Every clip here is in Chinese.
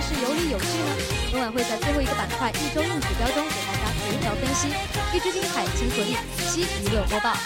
但是有理有据呢？今晚会在最后一个板块一周硬指标中给大家逐条分析，预知精彩，请锁定七娱乐播报。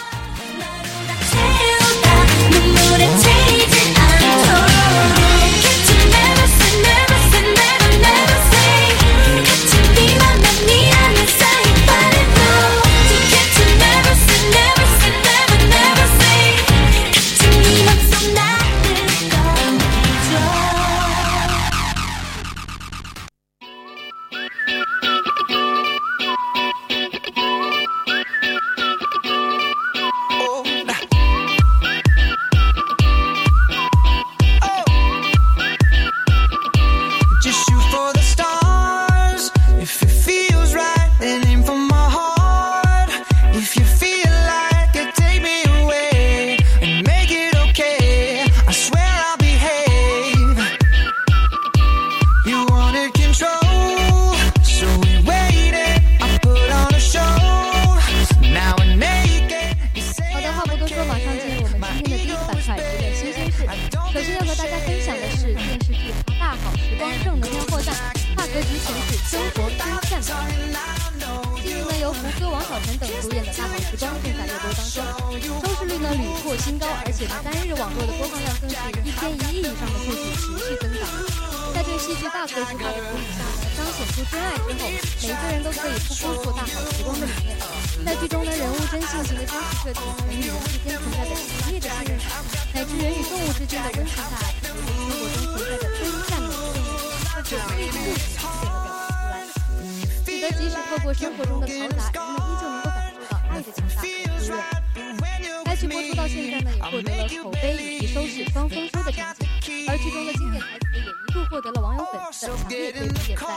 生活中的嘈杂人们依旧能够感受到爱的强大和滋润该剧播出到现在呢也获得了口碑以及收视双丰收的成绩而剧中的经典台词也一度获得了网友粉丝的强烈推荐点赞。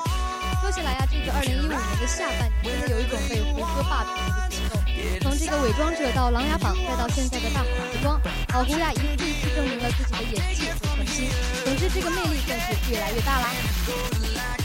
说起来呀这个二零一五年的下半年真的有一种被胡歌霸屏的节奏从这个伪装者到琅琊榜再到现在的大好时光老胡呀一次一次证明了自己的演技和创心总之这个魅力更是越来越大啦。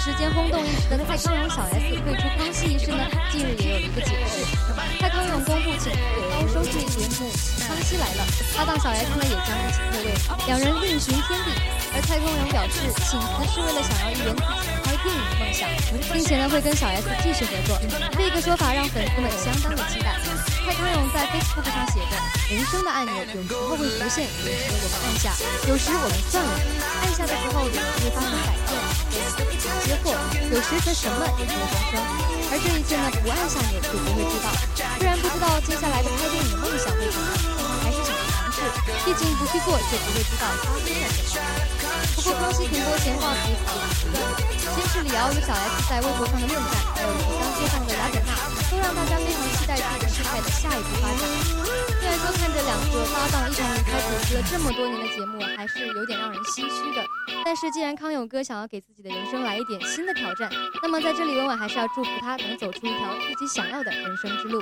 时间轰动一时的蔡康永小 S 退出康熙一事呢，近日也有了一个解释。蔡康永公布请高收视节目《康熙来了》，搭档小 S 呢也将一起退位，两人另寻天地。而蔡康永表示，请辞是为了想要一圆自己拍电影的梦想，并且呢会跟小 S 继续合作。这个说法让粉丝们相当的期待。蔡康永在 Facebook 上写着：“人生的按钮有时候会浮现，有时我们按下，有时我们算了，按下的时候有时会发生改变，有时会接货，有时则什么也没有发生。而这一切呢，不按下钮就不会知道。虽然不知道接下来的拍电影梦想会怎样，还是想尝试，毕竟不去做就不会知道发生了什么。不过康熙停播前话题也不断，先是李敖与小 S 在微博上的论战，还有即将接上的雅典娜，都让大家非常期待这个事态的下一步发展。搭档一同离开主持了这么多年的节目，还是有点让人唏嘘的。但是既然康永哥想要给自己的人生来一点新的挑战，那么在这里文婉还是要祝福他能走出一条自己想要的人生之路。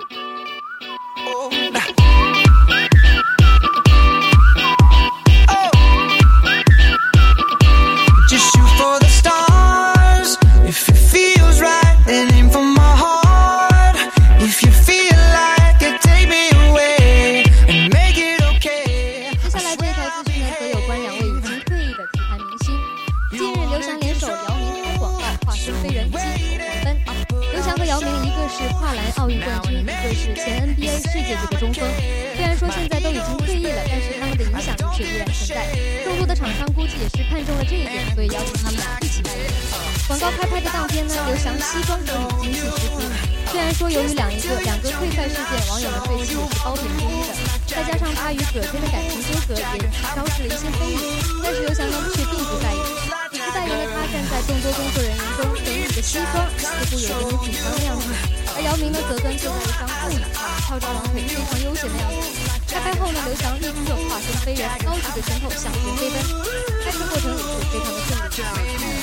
开拍的当天呢，刘翔西装革履，精气十足。虽然说由于两一个两个退赛事件，网友们对其也是褒贬不一的，再加上他与葛天的感情纠葛，也招致了一些非议。但是刘翔呢却并不在意，此次代言的他站在众多工作人员中，整理的西装似乎有一点紧张的样子，而姚明呢则端坐在一张布椅上，翘着双腿，非常悠闲的样子。开拍后呢，刘翔立刻化身飞人，高举着拳头向前飞奔，拍摄过程也是非常的顺利。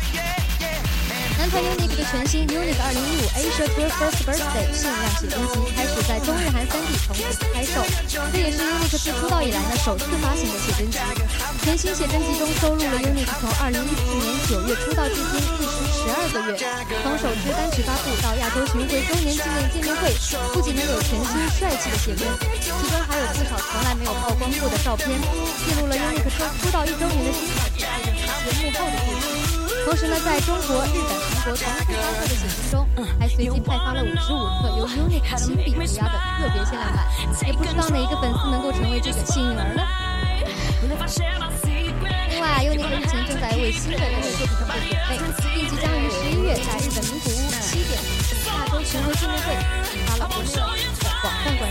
男团 UNIQ 的全新 UNIQ 2015 Asia Tour First Birthday 限量写真集开始在中日韩三地同步开售，这也是 UNIQ 自出道以来呢首次发行的写真集。全新写真集中收录了 UNIQ 从2014年9月出道至今历时十二个月，从首支单曲发布到亚洲巡回周年纪念见面会，不仅能有全新帅气的写真，其中还有不少从来没有曝光过的照片，记录了 UNIQ 出出道一周年的精彩节日以及幕后的故事。同时呢，在中国、日本、韩国同步发售的写真中，还随机派发了五十五克由 UNIQ 亲笔涂鸦的特别限量版，也不知道哪一个粉丝能够成为这个幸运儿呢？另外，UNIQ 日前正在为新的音乐作品做准备，并即将于十一月在日本名古屋七点举行亚洲巡回见面会，引发了国内的广泛关注。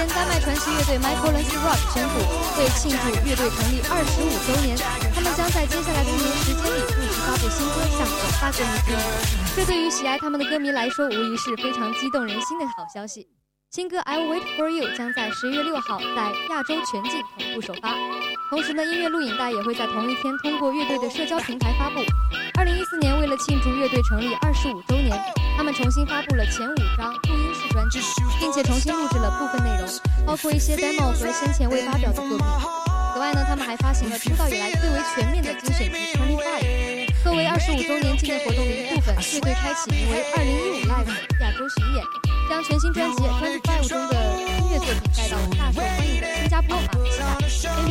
前，丹麦传奇乐队 Michael Learns to Rock 宣布，为庆祝乐队成立二十五周年，他们将在接下来的一年时间里陆续发布新歌，向广大歌迷听。这对于喜爱他们的歌迷来说，无疑是非常激动人心的好消息。新歌《I Will Wait for You》将在十一月六号在亚洲全境同步首发，同时呢，音乐录影带也会在同一天通过乐队的社交平台发布。二零一四年，为了庆祝乐队成立二十五周年，他们重新发布了前五张专辑，并且重新录制了部分内容，包括一些 demo 和先前未发表的作品。此外呢，他们还发行了出道以来最为全面的精选集《Twenty Five》。作为二十五周年纪念活动的一部分，乐队开启名为“二零一五 Live” 亚洲巡演，将全新专辑《Twenty Five》中的音乐作品带到了大受欢迎的新加坡、马来西亚、菲律宾。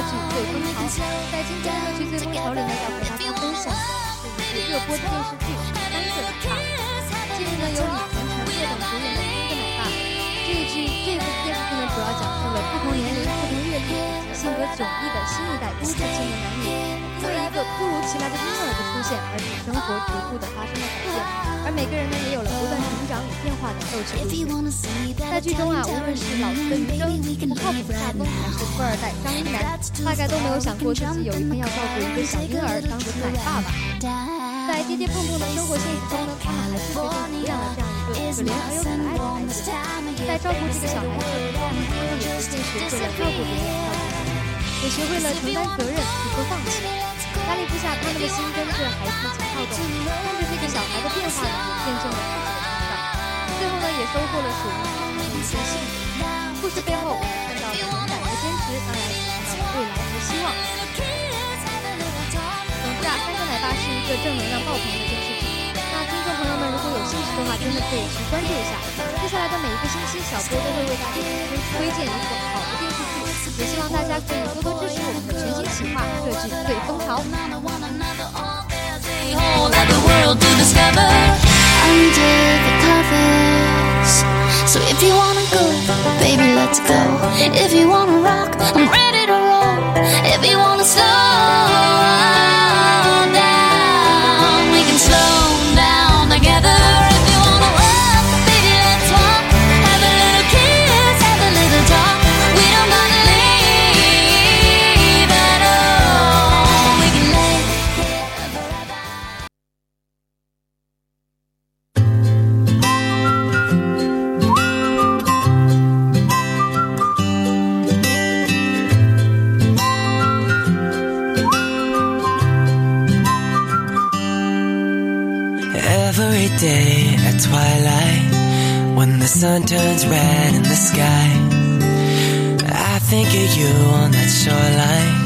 热剧最风潮。在今天的热剧最风潮里呢，要和大家分享的是一部热播的电视剧《三个奶爸》。近日呢，由李晨、陈烨等主演的《三个奶爸》这一剧这部电视剧呢，主要讲述了不同年龄、不同阅历、性格迥异的新一代都市青年男女，因为一个突如其来的婴儿的出现，而使生活逐步的发生了改变，而每个人。呢，也有了不断与变化的逗趣故 If 事 you。wanna see that 在剧中啊，无论是老四的余生、不靠谱的夏风，还是富二代张一楠，大概都没有想过自己有一天要照顾一个小婴儿，当做奶爸爸。在跌跌碰碰的生活现实中呢，他们还是决定抚养了这样一个可怜而又可爱的孩子。在照顾这个小孩子他们也逐渐学会了照顾别人、照顾自己，也学会了承担责任、不说放弃。压力之下，他们的心跟着孩子一起跳动，看着这个小孩的变化呢，也见证了。最后呢，也收获了属于他们的一些幸福。故事背后，我们看到了勇敢和坚持，当然也看到了未来和希望。总之啊，《三个奶爸》是一个正能量爆棚的电视剧。那听众朋友们如果有兴趣的话，真的可以去关注一下。接下来的每一个星期，小波都会为大家推荐一个好的电视剧，也希望大家可以多多支持我们的全新企划《热剧最风潮》。whole other world to discover under So if you wanna go, baby, let's go. If you wanna rock, I'm ready to roll. If you wanna slow the sun turns red in the sky, I think of you on that shoreline,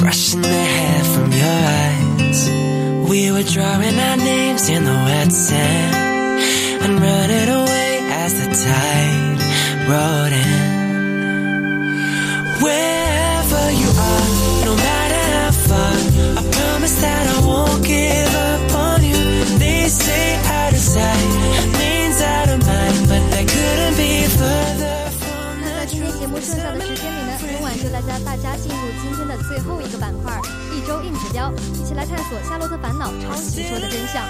brushing the hair from your eyes. We were drawing our names in the wet sand and running away as the tide rolled in. Wherever 带大家进入今天的最后一个板块——一周硬指标，一起来探索《夏洛特烦恼》抄袭说的真相。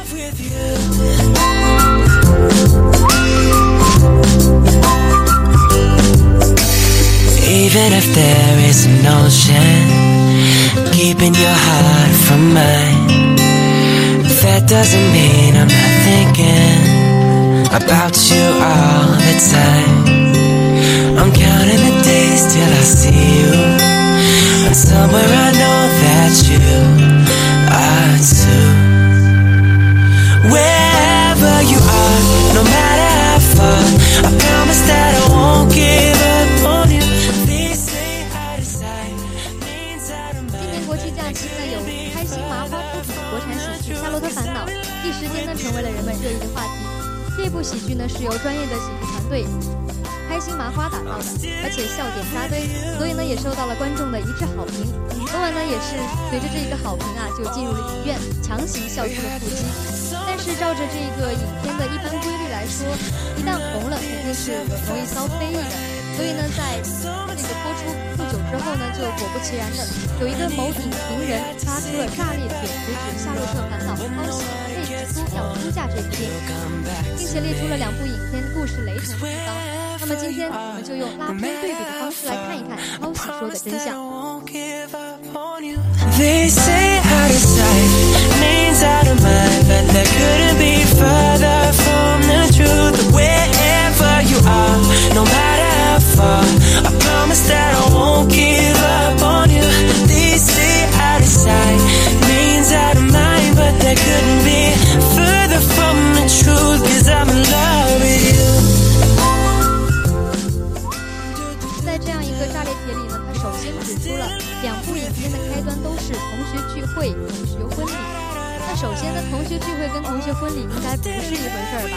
Till I see you, and somewhere I know that you are too. Wherever you are, no matter how far, I promise that I won't give up on you. They say out of sight means out of 今年 mind. 国庆假期呢，由开心麻花出品国产喜剧《夏洛特烦恼》，一时间呢成为了人们热议的话题。这部喜剧呢是由专业的喜剧团队心麻花打造的，而且笑点扎堆，所以呢也受到了观众的一致好评。昨晚呢也是随着这一个好评啊，就进入了影院，强行笑出了腹肌。但是照着这个影片的一般规律来说，一旦红了肯定是容易遭非议的。所以呢，在这个播出不久之后呢，就果不其然的，有一个某影评人发出了炸裂帖，直指《夏洛特烦恼》抄袭《类之都要出嫁》这部电影，并且列出了两部影片故事雷同的地方。那么今天我们就用拉片对比的方式来看一看猫喜说的真相。They say out of sight means out of mind, but that couldn't be further from the truth. Wherever you are, no matter how far, I promise that I won't give up on you. They say out of sight means out of mind, but that couldn't be further from the truth. Cause I'm in love. 会、同学婚礼。那首先呢，同学聚会跟同学婚礼应该不是一回事儿吧？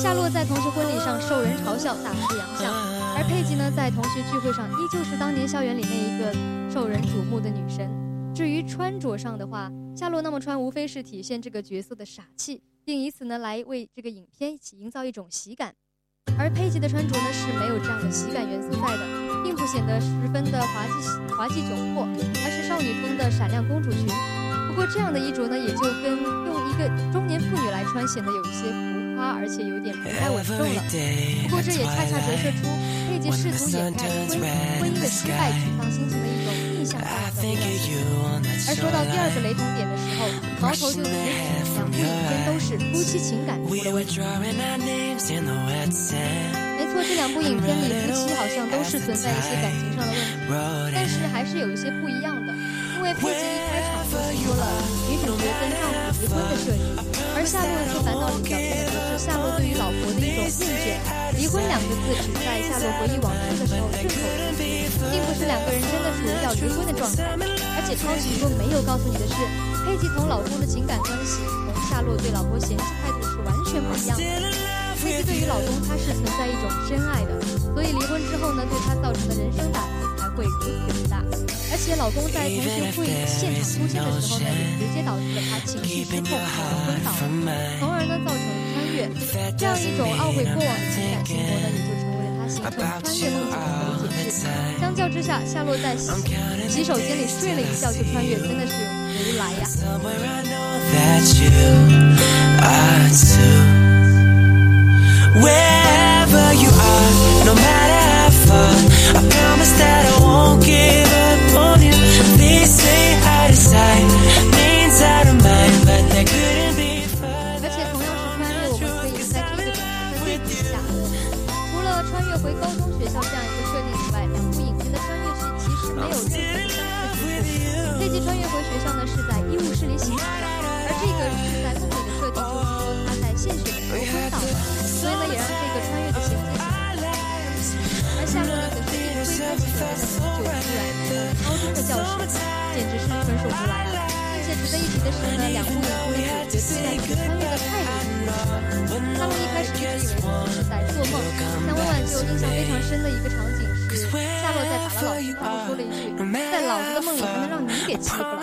夏洛在同学婚礼上受人嘲笑，大书洋相，而佩吉呢，在同学聚会上依旧是当年校园里那一个受人瞩目的女神。至于穿着上的话，夏洛那么穿无非是体现这个角色的傻气，并以此呢来为这个影片一起营造一种喜感。而佩吉的穿着呢是没有这样的喜感元素在的，并不显得十分的滑稽滑稽窘迫，而是少女风的闪亮公主裙。不过这样的衣着呢，也就跟用一个中年妇女来穿显得有一些浮夸，而且有点不太稳重了。不过这也恰恰折射出佩吉试图掩盖婚婚姻的失败沮丧心情的一种逆向发展的表现。而说到第二个雷同点的时候，矛头就直指两部影片都是夫妻情感出了问题。没错，这两部影片里夫妻好像都是存在一些感情上的问题，但是还是有一些不一样的。因为佩吉一开场就是说了女主角跟丈夫离婚的设定，而夏洛的烦恼里表现的则是夏洛对于老婆的一种厌倦。离婚两个字只在夏洛回忆往事的时候顺口提及，并不是两个人真的处于要离婚的状态。而且超级说没有告诉你的是，佩吉同老公的情感关系同夏洛对老婆嫌弃态度是完全不一样的。佩吉对于老公他是存在一种深爱的，所以离婚之后呢，对他造成的人生打击会如此之大。而且老公在同学会现场出现的时候呢，也直接导致了他情绪失控，昏倒了，从而呢造成了穿越。这样一种懊悔过往的情感生活呢，也就成为了他形成穿越梦境的唯解释。相较之下，夏洛在洗洗手间里睡了一觉就穿越，真的是无来呀！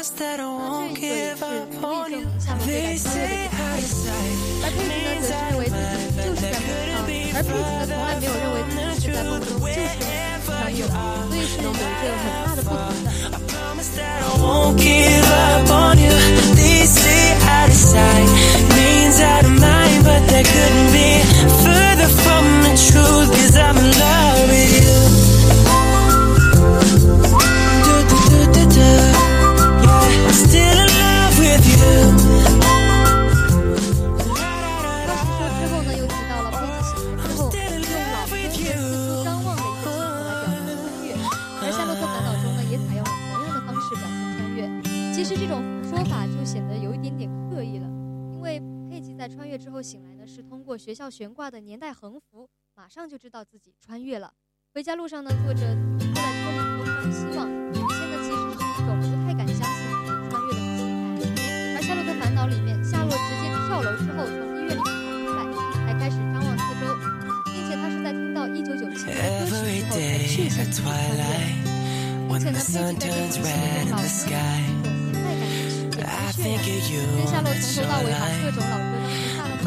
梦中，而佩吉呢从来没有认为自己是在梦中就是穿越了，所以是有着很大的不同的。that I won't give up on you. They say I decide means out of mind, but that couldn't be further from the truth. Cause I'm in love 后醒来呢，是通过学校悬挂的年代横幅，马上就知道自己穿越了。回家路上呢，坐着坐在车里东张西望，原先呢其实是一种不太敢相信自己穿越了的心态。而夏洛特烦恼里面，夏洛直接跳楼之后从医院里跑出来，还开始张望四周，并且他是在听到一九九七年的歌曲之后才确信自己穿越了。twilight, 并且呢，佩 sun 吉在这部戏里 in 老孙 sky. 这种年代感也是也 I 是 think 渲染。跟夏洛从头到尾把各种老歌都大了总结出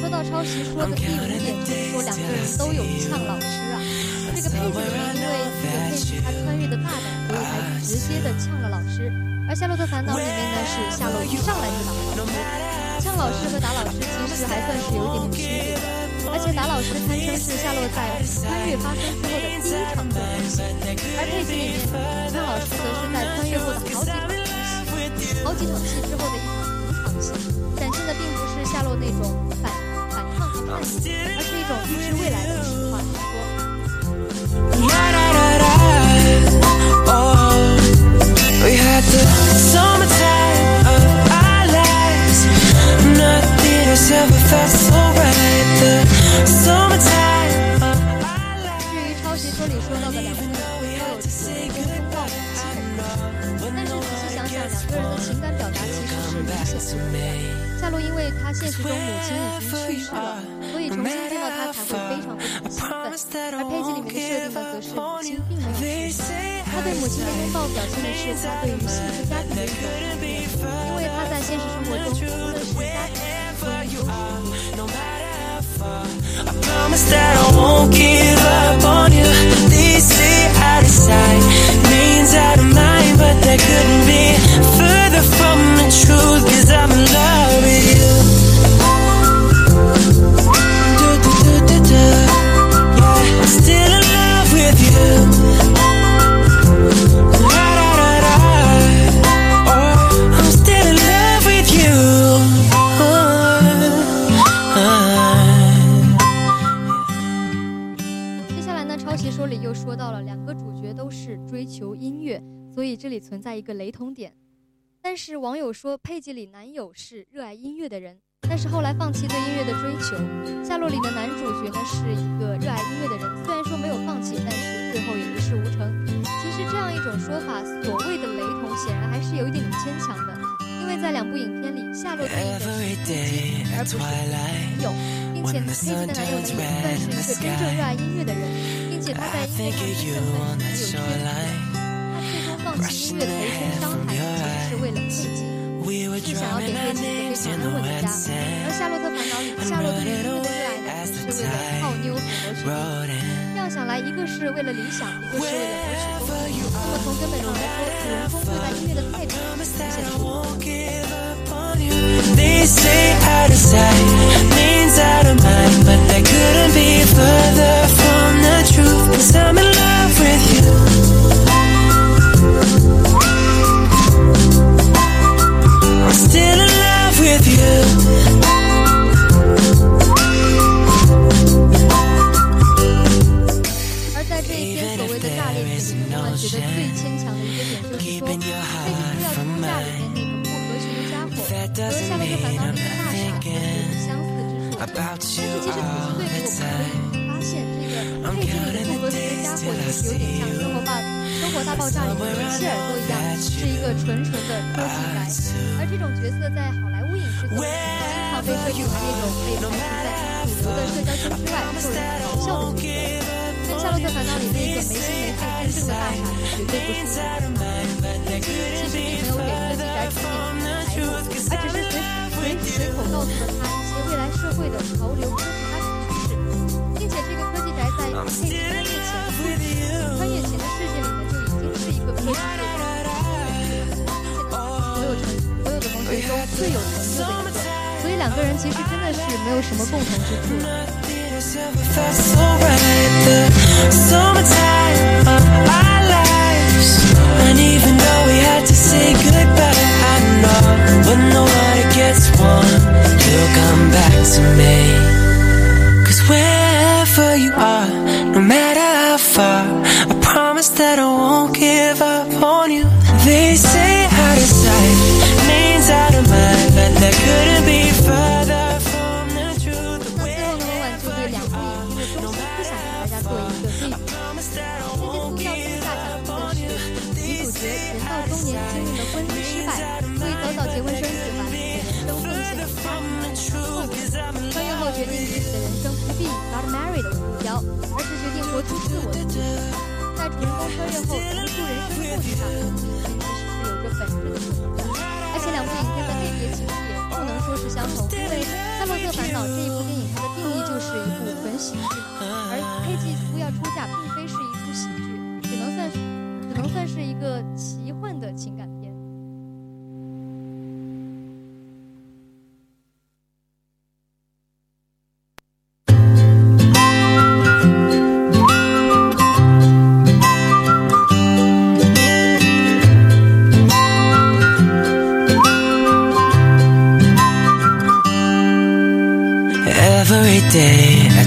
说到抄袭，说的第五点就是说两个人都有呛老师啊。这个佩吉里面因为有佩奇他穿越的大胆，所以才直接的呛了老师。而《夏洛特烦恼》里面呢是夏洛一上来就打了老师，呛老师和打老师其实还算是有一点点区别的。而且打老师堪称是夏洛在穿越发生之后的第一场对手戏，而佩奇里面呛老师则是在穿越后的好几场，好几场戏之后的一场平场戏，展现的并不是夏洛那种反反抗和叛逆，而是一种预知未来的情话实说。夏洛因为他现实中母亲已经去世了，所以重新见到他才会非常非常的兴奋。而佩吉里面的设定呢，则是母亲并没有去世，他对母亲的拥抱表现的是他对于幸福家庭的一种怀念，因为他在现实生活中无论是家庭婚姻在一个雷同点。但是网友说佩吉里男友是热爱音乐的人，但是后来放弃对音乐的追求。夏洛里的男主角呢是一个热爱音乐的人，虽然说没有放弃，但是最后也一事无成。其实这样一种说法，所谓的雷同，显然还是有一点点牵强的，因为在两部影片里，夏洛对应的是佩吉而不是男友，并且佩吉的男友呢也算是一个真正热爱音乐的人，并且他在音乐上 of 是 you 很 on 很有天赋的。放弃音乐投身商海，其实是为了配吉，是想要给 our 吉一个非常安稳的家。而夏洛特烦恼里，夏洛对于音乐的热爱呢，是为了泡妞和博取利益。Wrote in 这样想来，一个是为了理想，一个是为了博取功利。那么从根本上来说，主人公对待音乐的态度明显不而在这一篇所谓的炸裂片里面，我们觉得最牵强的一个点就是说，佩吉夫要出嫁里面那个不合群的家伙，和夏洛特烦恼里面的大傻子有相似之处。但是其实仔细对比，我们可以发现这个佩吉里的不合群的家伙也是有点像《生活大生活大爆炸》里面的希尔多一样，是一个纯纯的科技宅。而这种角色在好经常被设定为那种被排除在主流的社交圈之外、受人嘲笑的角色。跟《夏洛特烦恼》里那个没心没肺、真正的大傻绝对不是一个人。其实并没有给科技宅指点什么财路，而只是随随随口告诉了他一些未来社会的潮流科技发展趋势，并且这个科技宅在佩奇穿越前的世界，穿越前的世界里呢就已经是一个科技所有的同学中最有成就的一个，所以两个人其实真的是没有什么共同之处。夏洛特烦恼》这一部电影它的定义就是一部纯喜剧，而黑继夫要出嫁并非是一部喜剧，只能算是只能算是一个奇幻的情感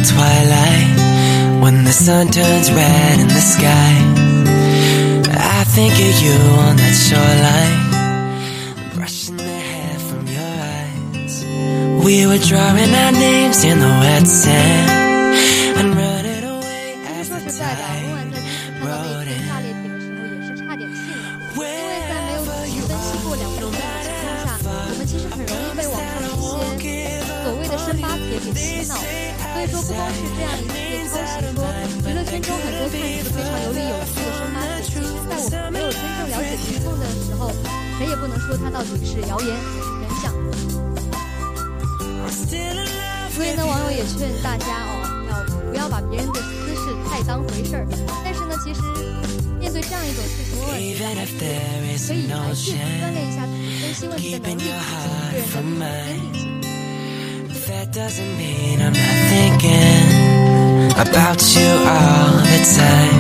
twilight, when the sun turns red in the sky, I think of you on that shoreline, brushing the hair from your eyes. We were drawing our names in the wet sand and running away 其 as 实说 the 实在的，我晚在这部《大猎铁》的时候也是差点信了，因为在没有仔细分析过两部电影的情况下，我们其实很容易被网上的一些所谓的深八铁给洗脑。所以说，不光是这样一些抄袭，说娱乐圈中很多看似非常有理有据的生八铁，其实在我们没有真正了解情况的时候，谁也不能说它到底是谣言还是真相。所以呢，网友也劝大家哦，要不要把别人的私事太当回事儿。但是呢，其实面对这样一种事情，我也 Even if there is 可以来去锻炼一下自己分析问题的能力，以及个人的。That doesn't mean I'm not thinking about you all the time.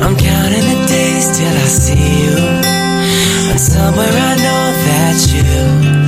I'm counting the days till I see you. And somewhere I know that you